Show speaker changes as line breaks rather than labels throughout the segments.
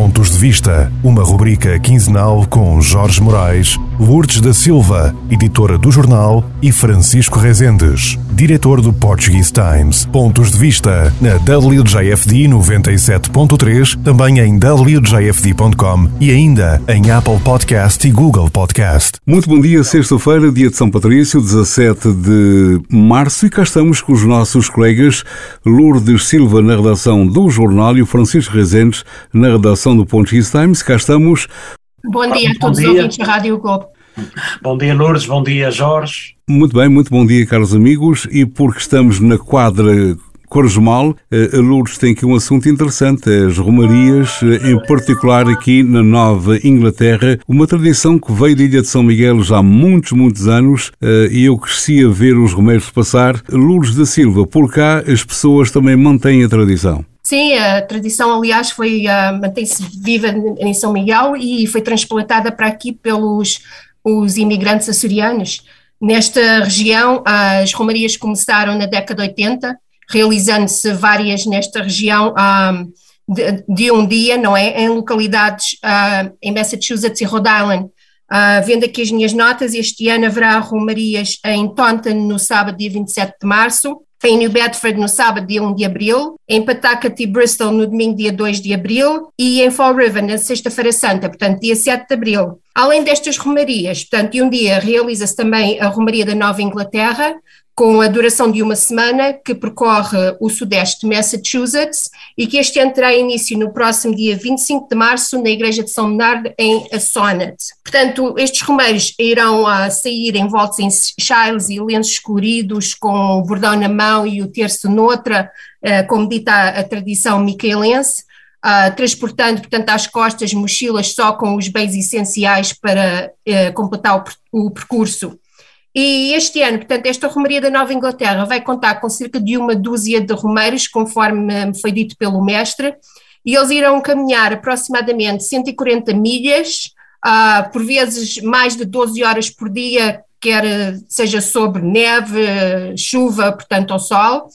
Pontos de Vista, uma rubrica quinzenal com Jorge Moraes, Lourdes da Silva, editora do jornal, e Francisco Rezendes, diretor do Portuguese Times. Pontos de Vista na WJFD 97.3, também em WJFD.com e ainda em Apple Podcast e Google Podcast.
Muito bom dia, sexta-feira, dia de São Patrício, 17 de março, e cá estamos com os nossos colegas Lourdes Silva na redação do jornal e o Francisco Rezendes na redação do Pontos Times. Cá estamos.
Bom dia a todos os ouvintes da Rádio Globo.
Bom dia, Lourdes. Bom dia, Jorge.
Muito bem, muito bom dia, caros amigos. E porque estamos na quadra Corjumal, a Lourdes tem aqui um assunto interessante, as romarias, em particular aqui na Nova Inglaterra, uma tradição que veio da Ilha de São Miguel já há muitos, muitos anos, e eu cresci a ver os romeiros passar. Lourdes da Silva, por cá as pessoas também mantêm a tradição.
Sim, a tradição, aliás, foi uh, mantém-se viva em São Miguel e foi transplantada para aqui pelos os imigrantes açorianos. Nesta região, as romarias começaram na década de 80, realizando-se várias nesta região um, de, de, um dia, não é? Em localidades uh, em Massachusetts e Rhode Island. Uh, vendo aqui as minhas notas, este ano haverá romarias em Taunton no sábado, dia 27 de março, em New Bedford no sábado, dia 1 de abril, em Pawtucket e Bristol no domingo, dia 2 de abril, e em Fall River na sexta-feira santa, portanto, dia 7 de abril. Além destas romarias, portanto, de um dia realiza-se também a Romaria da Nova Inglaterra, com a duração de uma semana, que percorre o sudeste de Massachusetts e que este ano terá início no próximo dia 25 de março na Igreja de São Bernardo, em Sonnet. Portanto, estes romeiros irão uh, sair envoltos em chales e lenços coloridos, com o bordão na mão e o terço noutra, uh, como dita a, a tradição micaelense, uh, transportando, portanto, às costas mochilas só com os bens essenciais para completar o, o percurso. E este ano, portanto, esta Romaria da Nova Inglaterra vai contar com cerca de uma dúzia de romeiros, conforme foi dito pelo mestre, e eles irão caminhar aproximadamente 140 milhas, uh, por vezes mais de 12 horas por dia, quer seja sobre neve, chuva, portanto, ao sol.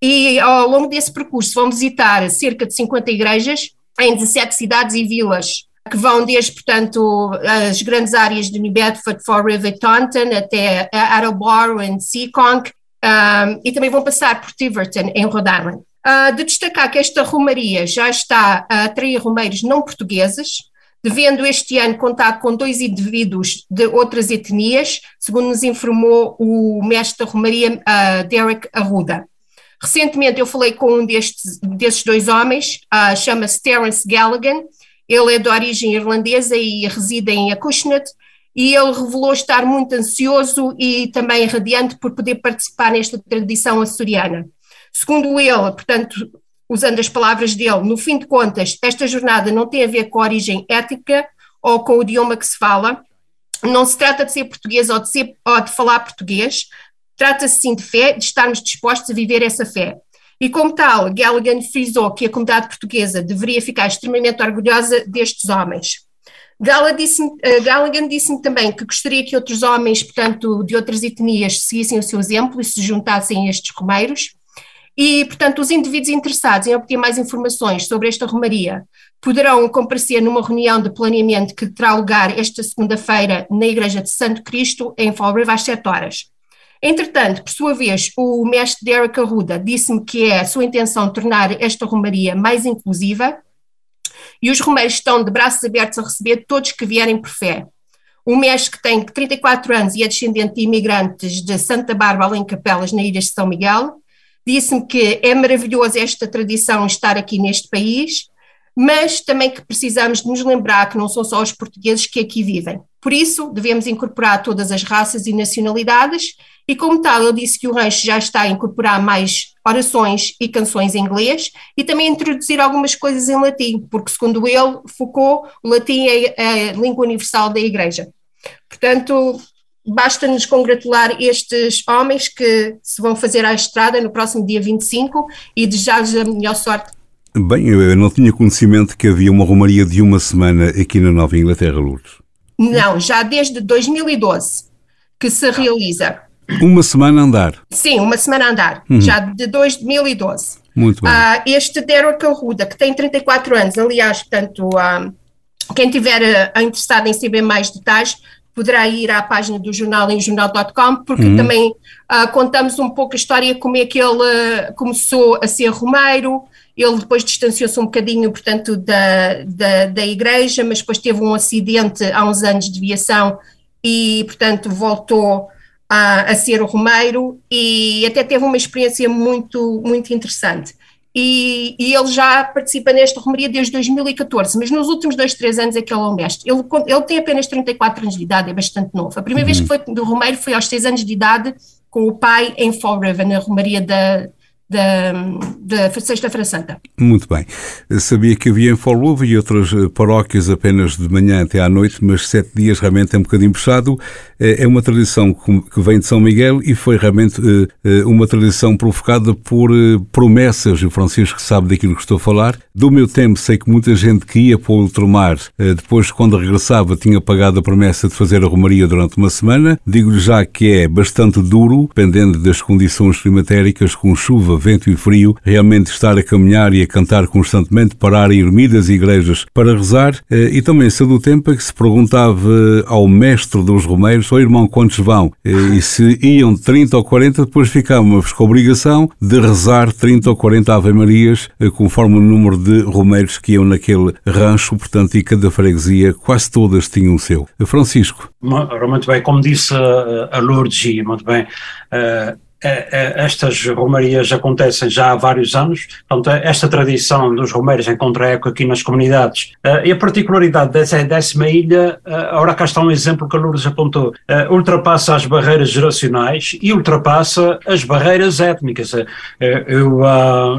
E ao longo desse percurso vão visitar cerca de 50 igrejas em 17 cidades e vilas que vão desde, portanto, as grandes áreas de New Bedford, Fall River, Taunton, até Attleboro e Seekonk, um, e também vão passar por Tiverton, em Rhode Island. Uh, de destacar que esta romaria já está a atrair romeiros não portugueses, devendo este ano contar com dois indivíduos de outras etnias, segundo nos informou o mestre da romaria, uh, Derek Arruda. Recentemente eu falei com um destes, desses dois homens, uh, chama-se Terence Gallagher, ele é de origem irlandesa e reside em Acushnet, e ele revelou estar muito ansioso e também radiante por poder participar nesta tradição açoriana. Segundo ele, portanto, usando as palavras dele, no fim de contas, esta jornada não tem a ver com a origem ética ou com o idioma que se fala, não se trata de ser português ou de, ser, ou de falar português, trata-se sim de fé, de estarmos dispostos a viver essa fé. E como tal, Gallagher frisou que a comunidade portuguesa deveria ficar extremamente orgulhosa destes homens. Gallagher disse-me disse também que gostaria que outros homens, portanto, de outras etnias, seguissem o seu exemplo e se juntassem a estes romeiros. E, portanto, os indivíduos interessados em obter mais informações sobre esta romaria poderão comparecer numa reunião de planeamento que terá lugar esta segunda-feira na Igreja de Santo Cristo, em Fall River, às 7 horas. Entretanto, por sua vez, o mestre Derek Arruda disse-me que é a sua intenção tornar esta romaria mais inclusiva e os romeiros estão de braços abertos a receber todos que vierem por fé. O mestre, que tem 34 anos e é descendente de imigrantes de Santa Bárbara, em Capelas, na ilha de São Miguel, disse-me que é maravilhoso esta tradição estar aqui neste país, mas também que precisamos de nos lembrar que não são só os portugueses que aqui vivem. Por isso, devemos incorporar todas as raças e nacionalidades e como tal, ele disse que o rancho já está a incorporar mais orações e canções em inglês e também introduzir algumas coisas em latim, porque segundo ele, Foucault, o latim é a língua universal da Igreja. Portanto, basta-nos congratular estes homens que se vão fazer à estrada no próximo dia 25 e desejar-lhes a melhor sorte.
Bem, eu não tinha conhecimento que havia uma romaria de uma semana aqui na Nova Inglaterra, Lourdes.
Não, já desde 2012 que se realiza.
Uma semana a andar.
Sim, uma semana a andar, uhum. já de 2012.
Muito bem. Uh,
este Derek Arruda, que tem 34 anos, aliás, portanto, uh, quem tiver uh, interessado em saber mais detalhes, poderá ir à página do jornal em jornal.com, porque uhum. também contamos um pouco a história como é que ele começou a ser romeiro, ele depois distanciou-se um bocadinho, portanto, da, da, da, igreja, mas depois teve um acidente há uns anos de viação e, portanto, voltou a, a ser o romeiro e até teve uma experiência muito, muito interessante. E, e, ele já participa nesta romaria desde 2014, mas nos últimos dois, três anos é que ele é o mestre. Ele, ele tem apenas 34 anos de idade, é bastante novo. A primeira uhum. vez que foi do romeiro foi aos seis anos de idade, com o pai em Fall River, na romaria da, da, da Sexta-feira Santa.
Muito bem. Sabia que havia em Folluva e outras eh, paróquias apenas de manhã até à noite, mas sete dias realmente é um bocadinho puxado. É, é uma tradição que vem de São Miguel e foi realmente eh, eh, uma tradição provocada por promessas. O Francisco sabe daquilo que estou a falar. Do meu tempo, sei que muita gente que ia para o ultramar, depois, quando regressava, tinha pagado a promessa de fazer a romaria durante uma semana. Digo-lhe já que é bastante duro, dependendo das condições climatéricas, com chuva, vento e frio, realmente estar a caminhar e a cantar constantemente, parar em ermidas e igrejas para rezar, eh, e também sendo o tempo que se perguntava ao mestre dos romeiros, ou irmão, quantos vão? Eh, e se iam 30 ou 40, depois ficávamos com a obrigação de rezar 30 ou 40 Ave-Marias, eh, conforme o número de romeiros que iam naquele rancho, portanto, e cada freguesia, quase todas tinham o seu. Francisco.
Muito bem, como disse a Lourdes, muito bem, é, estas romarias acontecem já há vários anos, portanto, esta tradição dos romeiros encontra eco aqui nas comunidades. Uh, e a particularidade dessa, décima ilha, uh, ora cá está um exemplo que a Lourdes apontou, uh, ultrapassa as barreiras geracionais e ultrapassa as barreiras étnicas. eu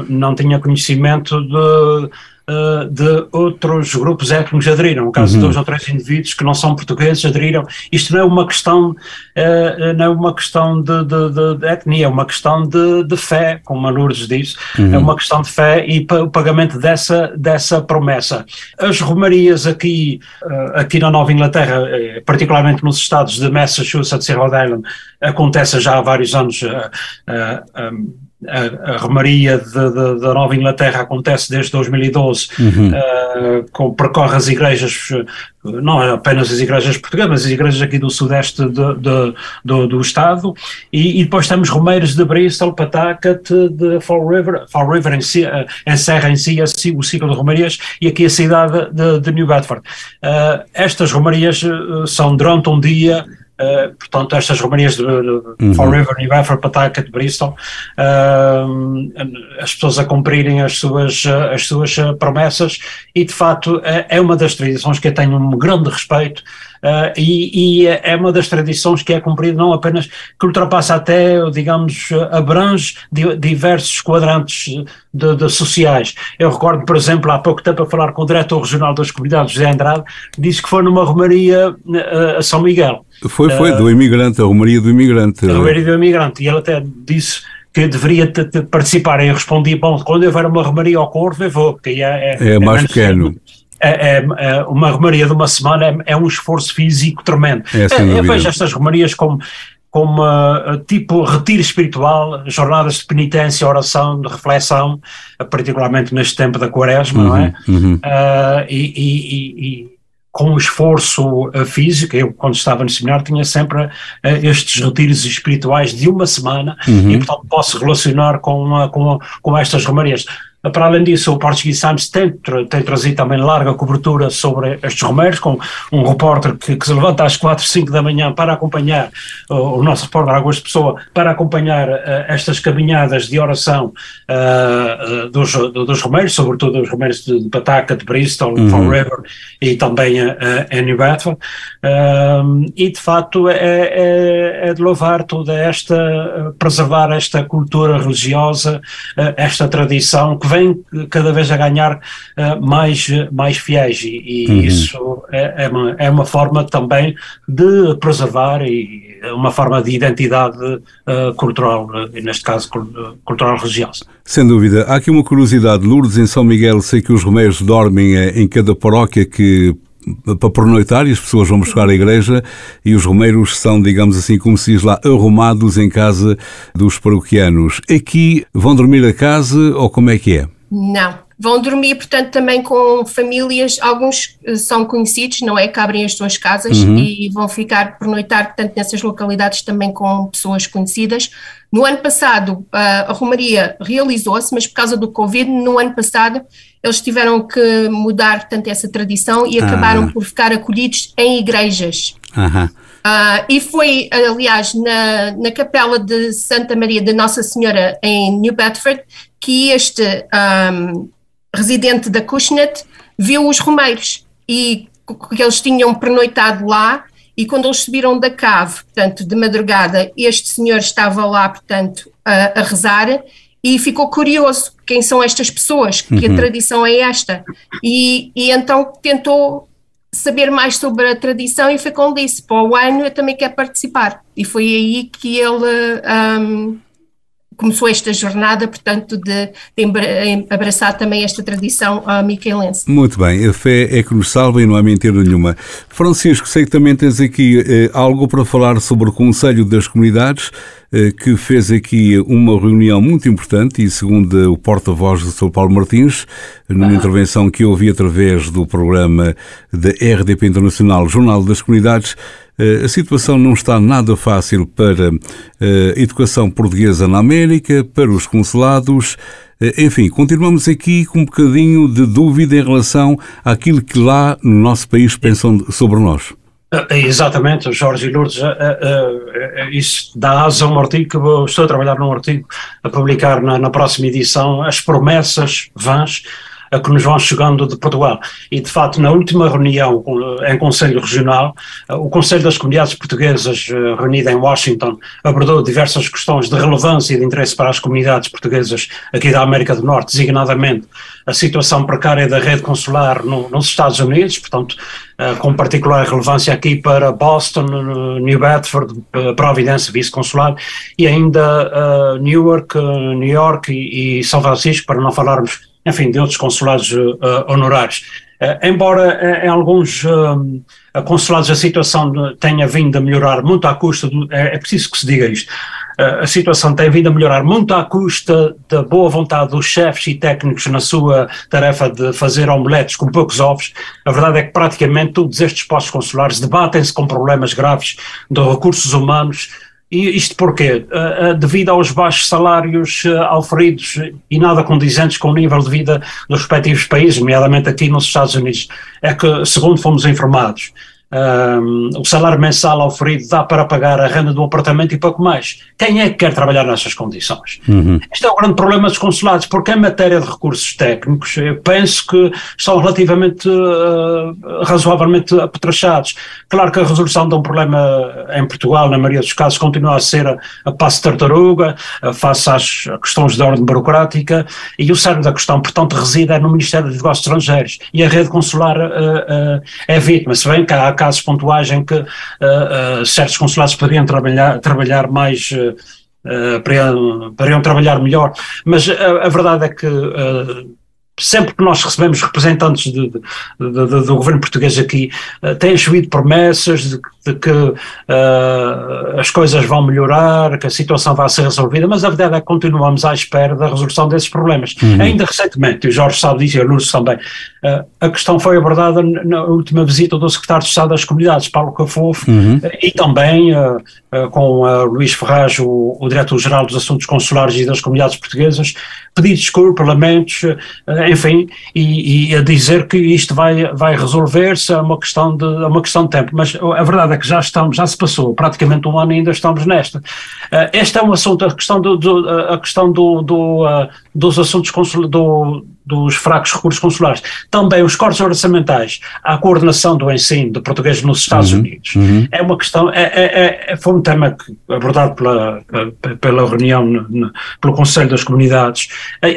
não tinha conhecimento de uh, de outros grupos étnicos aderiram. No caso uhum. de dois ou três indivíduos que não são portugueses aderiram. Isto não é uma questão, uh, não é uma questão de, de, de, etnia, é uma questão de, de fé, como a Lourdes disse, uhum. é uma questão de fé e o pagamento dessa, dessa promessa. As romarias aqui, uh, aqui na Nova Inglaterra, particularmente nos estados de Massachusetts e Rhode Island, acontecem já há vários anos. Um, a, a Romaria da Nova Inglaterra acontece desde 2012, uhum. uh, com, percorre as igrejas, não apenas as igrejas portuguesas, mas as igrejas aqui do sudeste de, de, do, do, Estado, e, e, depois temos Romeiros de Bristol, Patacat, de Fall River, Fall River em si, uh, encerra em si, si o ciclo de Romarias, e aqui a cidade de, de New Bedford. Uh, estas Romarias são durante um dia Uh, portanto, estas romarias de, de uhum. Fall River, New Bedford, Pataca, de Bristol, uh, as pessoas a cumprirem as suas, as suas promessas e, de facto, é, é uma das tradições que eu tenho um grande respeito uh, e, e, é uma das tradições que é cumprida não apenas, que ultrapassa até, digamos, abrange diversos quadrantes de, de, sociais. Eu recordo, por exemplo, há pouco tempo a falar com o diretor regional das comunidades, José Andrade, disse que foi numa romaria uh, a São Miguel.
Foi, foi, uh, do imigrante, a romaria do imigrante.
A romaria do imigrante, e ele até disse que deveria participar. E eu respondi, bom, quando eu ver uma romaria ao Corvo, eu vou, porque é,
é, é mais pequeno.
É, é, é, uma romaria de uma semana é, é um esforço físico tremendo. É, é eu vejo estas romarias como, como uh, tipo retiro espiritual, jornadas de penitência, oração, de reflexão, uh, particularmente neste tempo da quaresma, uhum, não é? Uhum. Uh, e, e, e, com esforço físico, eu quando estava no seminário tinha sempre estes retiros espirituais de uma semana uhum. e portanto posso relacionar com, com, com estas romarias. Para além disso, o Portuguese Times tem, tem trazido também larga cobertura sobre estes romeiros, com um repórter que, que, se levanta às 4, 5 da manhã para acompanhar, o, nosso repórter Augusto Pessoa, para acompanhar uh, estas caminhadas de oração uh, uh, dos, dos romeiros, sobretudo os romeiros de, de Pataca, de Bristol, uhum. Fall River e também em New Bedford. e de facto é, é, é, de louvar toda esta, preservar esta cultura religiosa, esta tradição que vem cada vez a ganhar uh, mais, mais fiéis e, e uhum. isso é, é, uma, é uma forma também de preservar e uma forma de identidade uh, cultural, uh, neste caso cultural religiosa.
Sem dúvida. Há aqui uma curiosidade. Lourdes, em São Miguel, sei que os romeiros dormem em cada paróquia que para pernoitar e as pessoas vão buscar a igreja e os romeiros são, digamos assim, como se diz lá, arrumados em casa dos paroquianos. Aqui vão dormir a casa ou como é que é?
Não. Vão dormir, portanto, também com famílias, alguns eh, são conhecidos, não é? Que abrem as suas casas uhum. e vão ficar por noitar, portanto, nessas localidades também com pessoas conhecidas. No ano passado, a Romaria realizou-se, mas por causa do Covid, no ano passado, eles tiveram que mudar, portanto, essa tradição e acabaram ah. por ficar acolhidos em igrejas.
Uhum.
Uh, e foi, aliás, na, na capela de Santa Maria de Nossa Senhora em New Bedford que este um, residente da Cushnet viu os romeiros e que eles tinham pernoitado lá e quando eles subiram da cave, portanto, de madrugada, este senhor estava lá, portanto, a, a rezar e ficou curioso quem são estas pessoas, que uhum. a tradição é esta. E, e então tentou saber mais sobre a tradição e foi como disse, para o ano eu também quero participar. E foi aí que ele um, começou esta jornada, portanto, de, de abraçar também esta tradição uh, micaelense.
Muito bem, a fé é que nos salva e não há mentira nenhuma. Francisco, sei que também tens aqui eh, algo para falar sobre o Conselho das Comunidades, eh, que fez aqui uma reunião muito importante e, segundo o porta-voz de São Paulo Martins, numa ah. intervenção que eu ouvi através do programa da RDP Internacional Jornal das Comunidades, a situação não está nada fácil para eh, a educação portuguesa na América, para os consulados. Eh, enfim, continuamos aqui com um bocadinho de dúvida em relação àquilo que lá no nosso país pensam sobre nós.
Exatamente, Jorge Lourdes, isso dá asa a um artigo que eu estou a trabalhar num artigo a publicar na, na próxima edição, as promessas vãs a que nos vão chegando de Portugal. E, de facto, na última reunião em Conselho Regional, o Conselho das Comunidades Portuguesas, eh, reunido em Washington, abordou diversas questões de relevância e de interesse para as comunidades portuguesas aqui da América do Norte, designadamente a situação precária da rede consular no, nos Estados Unidos, portanto, com particular relevância aqui para Boston, New Bedford, Providência, vice-consular, e ainda Newark, New York e, e São Francisco, para não falarmos enfim, de outros consulados uh, honorários. Uh, embora em alguns consulados a situação tenha vindo a melhorar muito à custa, do, é, é, preciso que se diga isto, a situação tem vindo a melhorar muito à custa da boa vontade dos chefes e técnicos na sua tarefa de fazer omeletes com poucos ovos. A verdade é que praticamente todos estes postos consulares debatem-se com problemas graves de recursos humanos, e isto porquê? Uh, uh, devido aos baixos salários uh, auferidos e nada condizentes com o nível de vida dos respectivos países, nomeadamente aqui nos Estados Unidos. É que, segundo fomos informados, um, o salário mensal oferido dá para pagar a renda do apartamento e pouco mais. Quem é que quer trabalhar nessas condições? Uhum. Este é o grande problema dos consulados, porque em matéria de recursos técnicos, eu penso que estão relativamente, uh, razoavelmente apetrechados. Claro que a resolução de um problema em Portugal, na maioria dos casos, continua a ser a, a passo tartaruga, uh, face às questões de ordem burocrática, e o cerne da questão, portanto, reside é no Ministério dos Negócios Estrangeiros, e a rede consular uh, é vítima. Se bem que há casos pontuais em que uh, uh, certos consulados poderiam trabalhar, trabalhar mais. Uh, poderiam, poderiam trabalhar melhor, mas a, a verdade é que sempre que nós recebemos representantes de, de, de, do governo português aqui, uh, têm chovido promessas de, que uh, as coisas vão melhorar, que a situação vai ser resolvida, mas a verdade é que continuamos à espera da resolução desses problemas. Uhum. Ainda recentemente, o Jorge sabe disso e a Lourdes também, uh, a questão foi abordada na última visita do secretário de Estado das Comunidades, Paulo Cafofo, uhum. e também com Luís Ferraz, o, o diretor-geral dos Assuntos Consulares e das Comunidades Portuguesas, pedir desculpa, lamentos, enfim, e, e, a dizer que isto vai, vai resolver-se, é uma, questão de, uma questão de tempo. Mas a verdade é que já estamos, já se passou praticamente um ano e ainda estamos nesta. Uh, este é um assunto, a questão, do, do a questão do, do uh, dos assuntos do, dos fracos recursos consulares. Também os cortes orçamentais à coordenação do ensino de português nos Estados uhum, Unidos. Uhum. É uma questão, é, é, é, foi um tema abordado pela, pela reunião, no, pelo Conselho das Comunidades.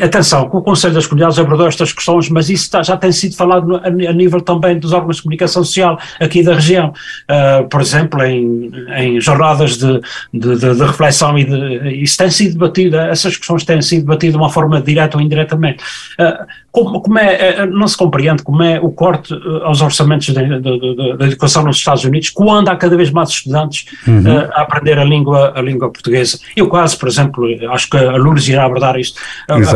Atenção, o Conselho das Comunidades abordou estas questões, mas isso está, já tem sido falado a, a, nível também dos órgãos de comunicação social aqui da região. Uh, por exemplo, em, em jornadas de, de, de, de reflexão e de, isso tem sido debatido, essas questões têm sido debatidas de uma forma forma direta ou indiretamente. Uh, como, como é, é, não se compreende como é o corte aos orçamentos da educação nos Estados Unidos quando há cada vez mais estudantes uhum. uh, a aprender a língua, a língua portuguesa. Eu quase, por exemplo, acho que a Lourdes irá abordar isto,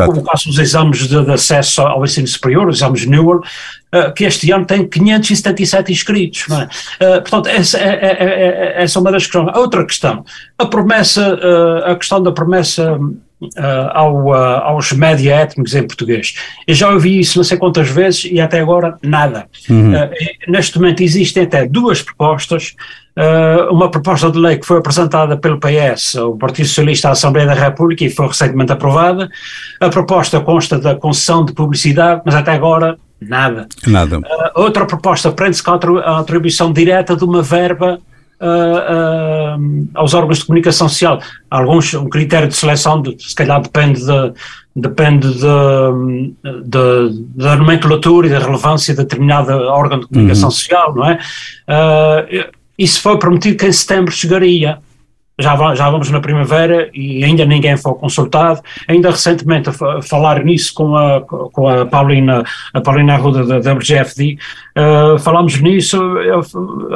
como caso os exames de, de, acesso ao ensino superior, os exames Newell, que este ano tem 577 inscritos. É? Portanto, essa é, é, é, essa é uma das questões. A outra questão, a promessa, a questão da promessa ao, uh, aos média étnicos em português. Eu já ouvi isso não sei quantas vezes e até agora nada. Uhum. Uh, neste momento existem até duas propostas. uma proposta de lei que foi apresentada pelo PS, o Partido Socialista à Assembleia da República, e foi recentemente aprovada. A proposta consta da concessão de publicidade, mas até agora nada.
Nada.
outra proposta prende-se com a atribuição direta de uma verba uh, uh, aos órgãos de comunicação social. Alguns, um critério de seleção, de, se calhar depende de, depende de, da nomenclatura e da relevância de determinado órgão de comunicação uhum. social, não é? Uh, isso foi prometido que em setembro chegaria já, já vamos na primavera e ainda ninguém foi consultado. Ainda recentemente a falar nisso com a, com a Paulina, a Paulina Arruda da, WGFD, uh, falámos nisso,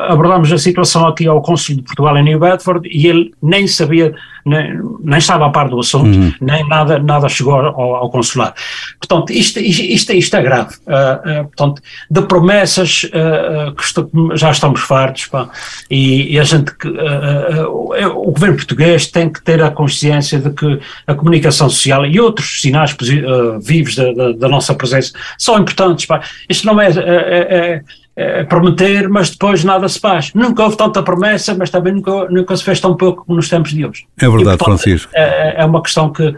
abordámos a situação aqui ao Consul de Portugal em New Bedford e ele nem sabia, nem, nem estava a par do assunto, uhum. nem nada, nada chegou ao, ao consulado. Portanto, isto, isto, isto é grave. Uh, uh, portanto, de promessas que já estamos fartos, pá, e, e, a gente que o governo português tem que ter a consciência de que a comunicação social e outros sinais uh, vivos da, da, da, nossa presença são importantes. Pá. Isto não é, é, é, é, prometer, mas depois nada se faz. Nunca houve tanta promessa, mas também nunca, nunca se fez tão pouco como nos tempos de hoje.
É verdade, e, portanto, Francisco.
É, é uma questão que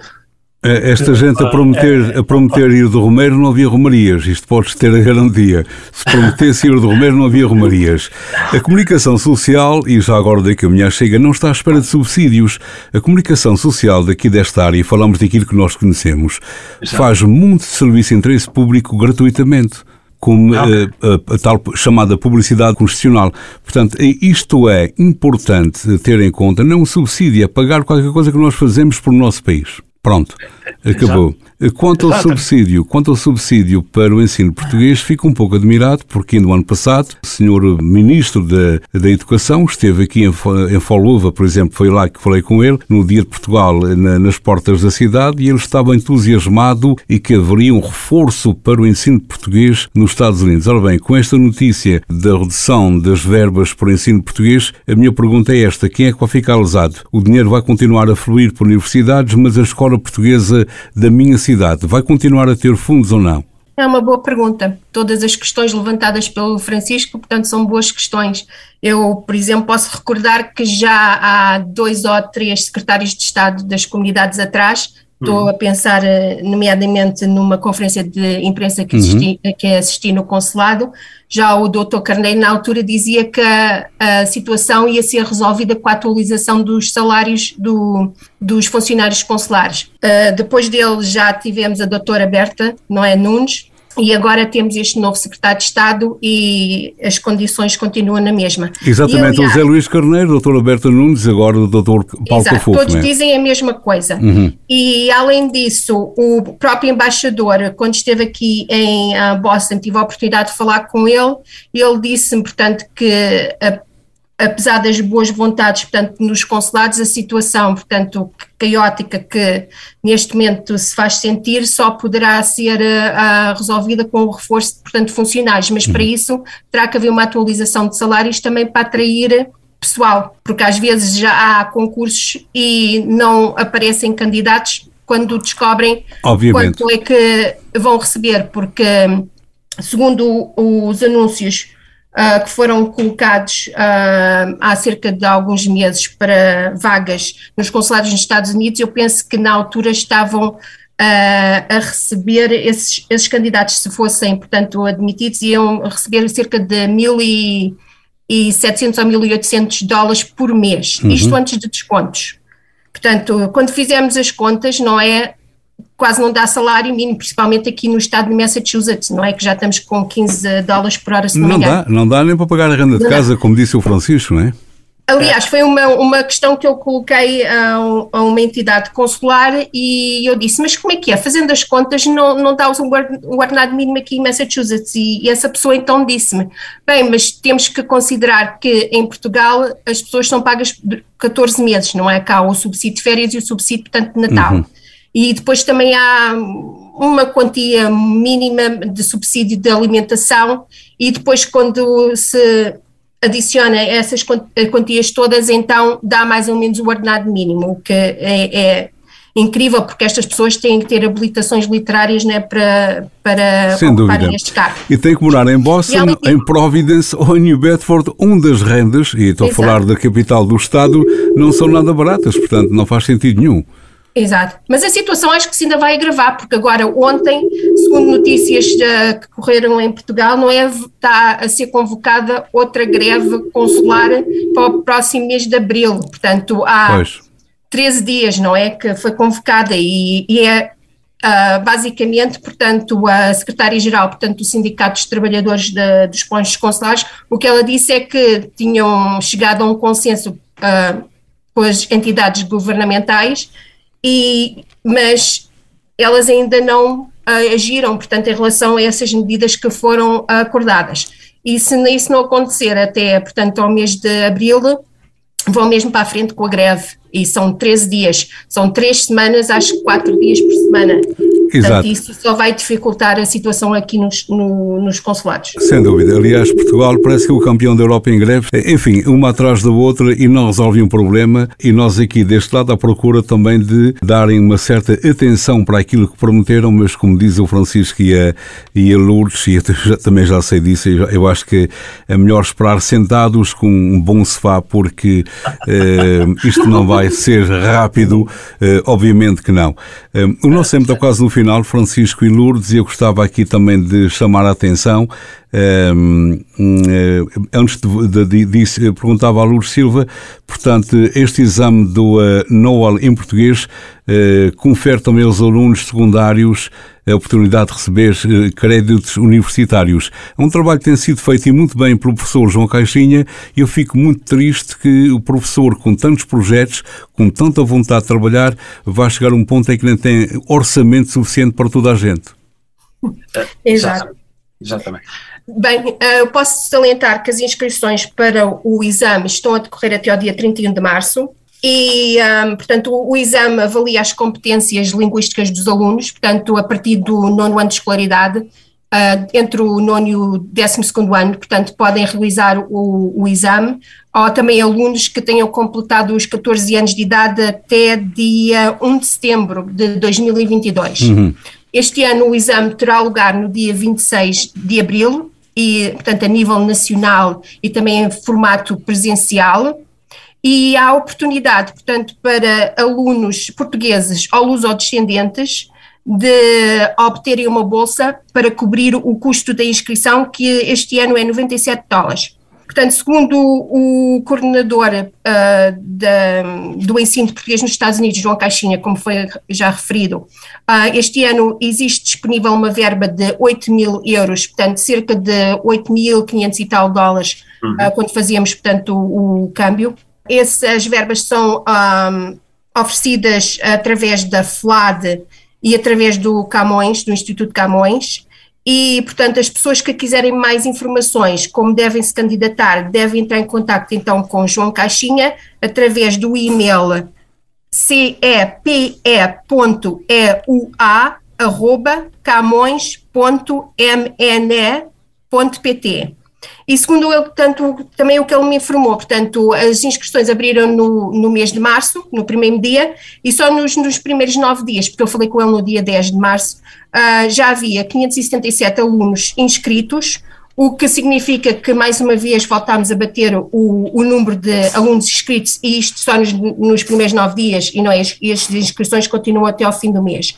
é, esta gente a prometer, a prometer ir do Romeiro não havia romarias, isto podes ter a garantia. Se prometesse ir do Romeiro não havia romarias. A comunicação social, e já agora daqui a minha chega, não está à espera de subsídios. A comunicação social daqui desta área, e falamos daquilo que nós conhecemos, faz muito serviço de interesse público gratuitamente como a, eh, a, a, tal chamada publicidade constitucional. Portanto, isto é importante ter em conta, não um subsídio, é pagar qualquer coisa que nós fazemos por nosso país. Pronto, acabou. Quanto ao subsídio, quanto ao subsídio para o ensino português, fico um pouco admirado porque no ano passado o senhor ministro da, da Educação esteve aqui em, em Foluva, por exemplo, foi lá que falei com ele no dia de Portugal na, nas portas da cidade e ele estava entusiasmado e que haveria um reforço para o ensino português nos Estados Unidos. Ora bem, com esta notícia da redução das verbas para o ensino português, a minha pergunta é esta: quem é que vai ficar lesado? O dinheiro vai continuar a fluir por universidades, mas a escola portuguesa da minha cidade vai continuar a ter fundos ou não?
É uma boa pergunta. Todas as questões levantadas pelo Francisco, portanto, são boas questões. Eu, por exemplo, posso recordar que já há dois ou três secretários de Estado das comunidades atrás Estou uhum. a pensar, eh, nomeadamente, numa conferência de imprensa que, assisti, uhum. que assisti no consulado. Já o doutor Carneiro, na altura, dizia que a, a, situação ia ser resolvida com a atualização dos salários do, dos funcionários consulares. Uh, depois dele, já tivemos a doutora Berta, não é? Nunes, e agora temos este novo secretário de Estado e as condições continuam na mesma.
Exatamente, o José Luís Carneiro, o doutor Alberto Nunes, agora o doutor Paulo Exato, Cafofo,
todos né? dizem a mesma coisa. Uhum. E além disso, o próprio embaixador, quando esteve aqui em uh, Boston, tive a oportunidade de falar com ele, ele disse-me, portanto, que a apesar das boas vontades, portanto, nos consulados, a situação, portanto, caótica que neste momento se faz sentir só poderá ser uh, resolvida com o reforço, portanto, de funcionários, mas para uhum. isso terá que haver uma atualização de salários também para atrair pessoal, porque às vezes já há concursos e não aparecem candidatos quando descobrem
Obviamente.
quanto é que vão receber, porque segundo os anúncios uh, que foram colocados uh, há cerca de alguns meses para vagas nos consulados nos Estados Unidos, eu penso que na altura estavam Uh, a receber esses, esses candidatos, se fossem, portanto, admitidos, iam receber cerca de 1.700 ou 1.800 dólares por mês, uhum. isto antes de descontos. Portanto, quando fizemos as contas, não é quase não dá salário mínimo, principalmente aqui no estado de Massachusetts, não é? Que já estamos com 15 dólares por hora, se não,
não
me
dá, não dá nem para pagar a renda de não casa, dá. como disse o Francisco, não é?
Aliás, foi uma, uma questão que eu coloquei a, a, uma entidade consular e eu disse, mas como é que é? Fazendo as contas, não, não dá um ordenado mínimo aqui em Massachusetts. E, e essa pessoa então disse-me, bem, mas temos que considerar que em Portugal as pessoas são pagas 14 meses, não é? Cá o subsídio de férias e o subsídio, portanto, de Natal. Uhum. E depois também há uma quantia mínima de subsídio de alimentação e depois quando se adiciona essas quantias todas, então dá mais ou menos o ordenado mínimo, o que é, é incrível, porque estas pessoas têm que ter habilitações literárias né, para, para
Sem dúvida. este cargo. E tem que morar em Boston, em Providence ou em New Bedford, onde as rendas, e estou Exato. a falar da capital do Estado, não são nada baratas, portanto não faz sentido nenhum.
Exato. Mas a situação acho que se ainda vai agravar, porque agora, ontem, segundo notícias uh, que correram em Portugal, não é, está a ser convocada outra greve consular para o próximo mês de abril. Portanto, há pois. 13 dias, não é? Que foi convocada e, e é. Uh, basicamente, portanto, a secretária-geral, portanto, do Sindicato dos Trabalhadores de, dos Pontos Consulares, o que ela disse é que tinham chegado a um consenso uh, com as entidades governamentais e, mas elas ainda não uh, agiram, portanto, em relação a essas medidas que foram acordadas. E se isso não acontecer até, portanto, ao mês de abril, vão mesmo para a frente com a greve. E são 13 dias, são 3 semanas, acho que 4 dias por semana. Exato. Portanto, isso só vai dificultar a situação aqui nos, no, nos consulados.
Sem dúvida. Aliás, Portugal parece que é o campeão da Europa em greve. Enfim, uma atrás da outra e não resolve um problema. E nós aqui deste lado à procura também de darem uma certa atenção para aquilo que prometeram, mas como diz o Francisco e a, e a Lourdes, e eu também já sei disso, eu acho que é melhor esperar sentados com um bom sofá, porque eh, isto não vai ser rápido, eh, obviamente que não. Eh, o nosso tempo está quase no final Francisco e Lourdes, e eu gostava aqui também de chamar a atenção. Um, um, antes de, de, disso, perguntava a Lourdes Silva, portanto, este exame do uh, NOAL em português uh, confere também aos alunos secundários a oportunidade de receber créditos universitários. É um trabalho que tem sido feito e muito bem pelo professor João Caixinha e eu fico muito triste que o professor, com tantos projetos, com tanta vontade de trabalhar, vá chegar a um ponto em que nem tem orçamento suficiente para toda a gente.
Exato. Exatamente. Bem, eh, eu posso salientar que as inscrições para o exame estão a decorrer até ao dia 31 de março e, um, portanto, o, exame avalia as competências linguísticas dos alunos, portanto, a partir do nono ano de escolaridade, uh, entre o nono e o décimo segundo ano, portanto, podem realizar o, o exame, ou também alunos que tenham completado os 14 anos de idade até dia 1 de setembro de 2022. Uhum. Este ano o exame terá lugar no dia 26 de abril, e, portanto, a nível nacional e também em formato presencial. E há oportunidade, portanto, para alunos portugueses ou lusodescendentes de obterem uma bolsa para cobrir o custo da inscrição, que este ano é 97 dólares. Portanto, segundo o, coordenador uh, da, do ensino de português nos Estados Unidos, João Caixinha, como foi já referido, uh, este ano existe disponível uma verba de 8 mil euros, portanto, cerca de 8.500 e tal dólares, uhum. uh, quando fazíamos, portanto, o, o câmbio. Essas verbas são um, oferecidas através da FLAD e através do Camões, do Instituto Camões, e, portanto, as pessoas que quiserem mais informações, como devem se candidatar, devem entrar em contato então com João Caixinha através do e-mail cepe.eua.camões.mne.pt. E segundo ele, portanto, também o que ele me informou, portanto, as inscrições abriram no, no mês de março, no primeiro dia, e só nos, nos primeiros nove dias, porque eu falei com ele no dia 10 de março, uh, já havia 577 alunos inscritos, o que significa que, mais uma vez, voltámos a bater o, o número de alunos inscritos, e isto só nos, nos primeiros nove dias, e não é, as, inscrições continuam até ao fim do mês.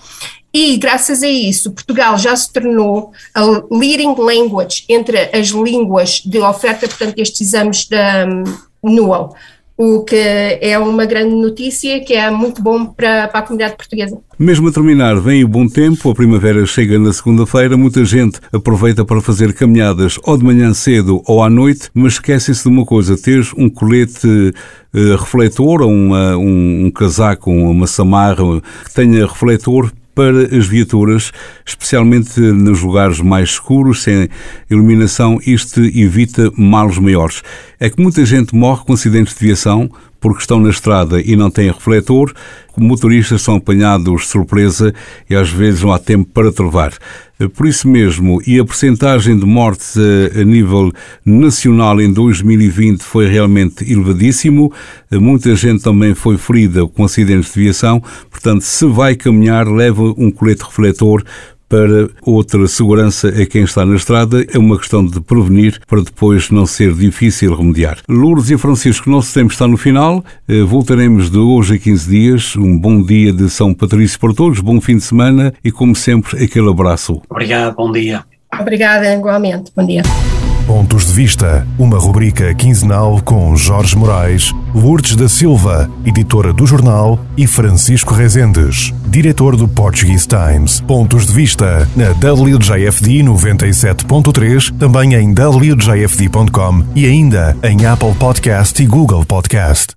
E, graças a isso, Portugal já se tornou a leading language entre as línguas de oferta, portanto, destes exames da um, NUAL. O que é uma grande notícia que é muito bom para, para a comunidade portuguesa.
Mesmo a terminar, vem o bom tempo, a primavera chega na segunda-feira, muita gente aproveita para fazer caminhadas ou de manhã cedo ou à noite, mas esquece-se de uma coisa, ter um colete uh, refletor ou uma, um, um casaco, uma samarra que tenha refletor para as viaturas, especialmente nos lugares mais escuros, sem iluminação, isto evita males maiores. É que muita gente morre com acidentes de viação porque estão na estrada e não têm refletor, motoristas são apanhados de surpresa e às vezes não há tempo para trovar. Por isso mesmo, e a percentagem de mortes a, nível nacional em 2020 foi realmente elevadíssimo, muita gente também foi ferida com acidentes de viação, portanto, se vai caminhar, leva um colete refletor para outra segurança a quem está na estrada. É uma questão de prevenir para depois não ser difícil remediar. Lourdes e Francisco, nosso tempo está no final. Eh, voltaremos de hoje a 15 dias. Um bom dia de São Patrício para todos, bom fim de semana e, como sempre, aquele abraço.
Obrigado, bom dia.
Obrigada, igualmente. Bom dia.
Pontos de Vista, uma rubrica quinzenal com Jorge Moraes, Lourdes da Silva, editora do jornal, e Francisco Rezendes, diretor do Portuguese Times. Pontos de Vista na WJFD 97.3, também em WJFD.com e ainda em Apple Podcast e Google Podcast.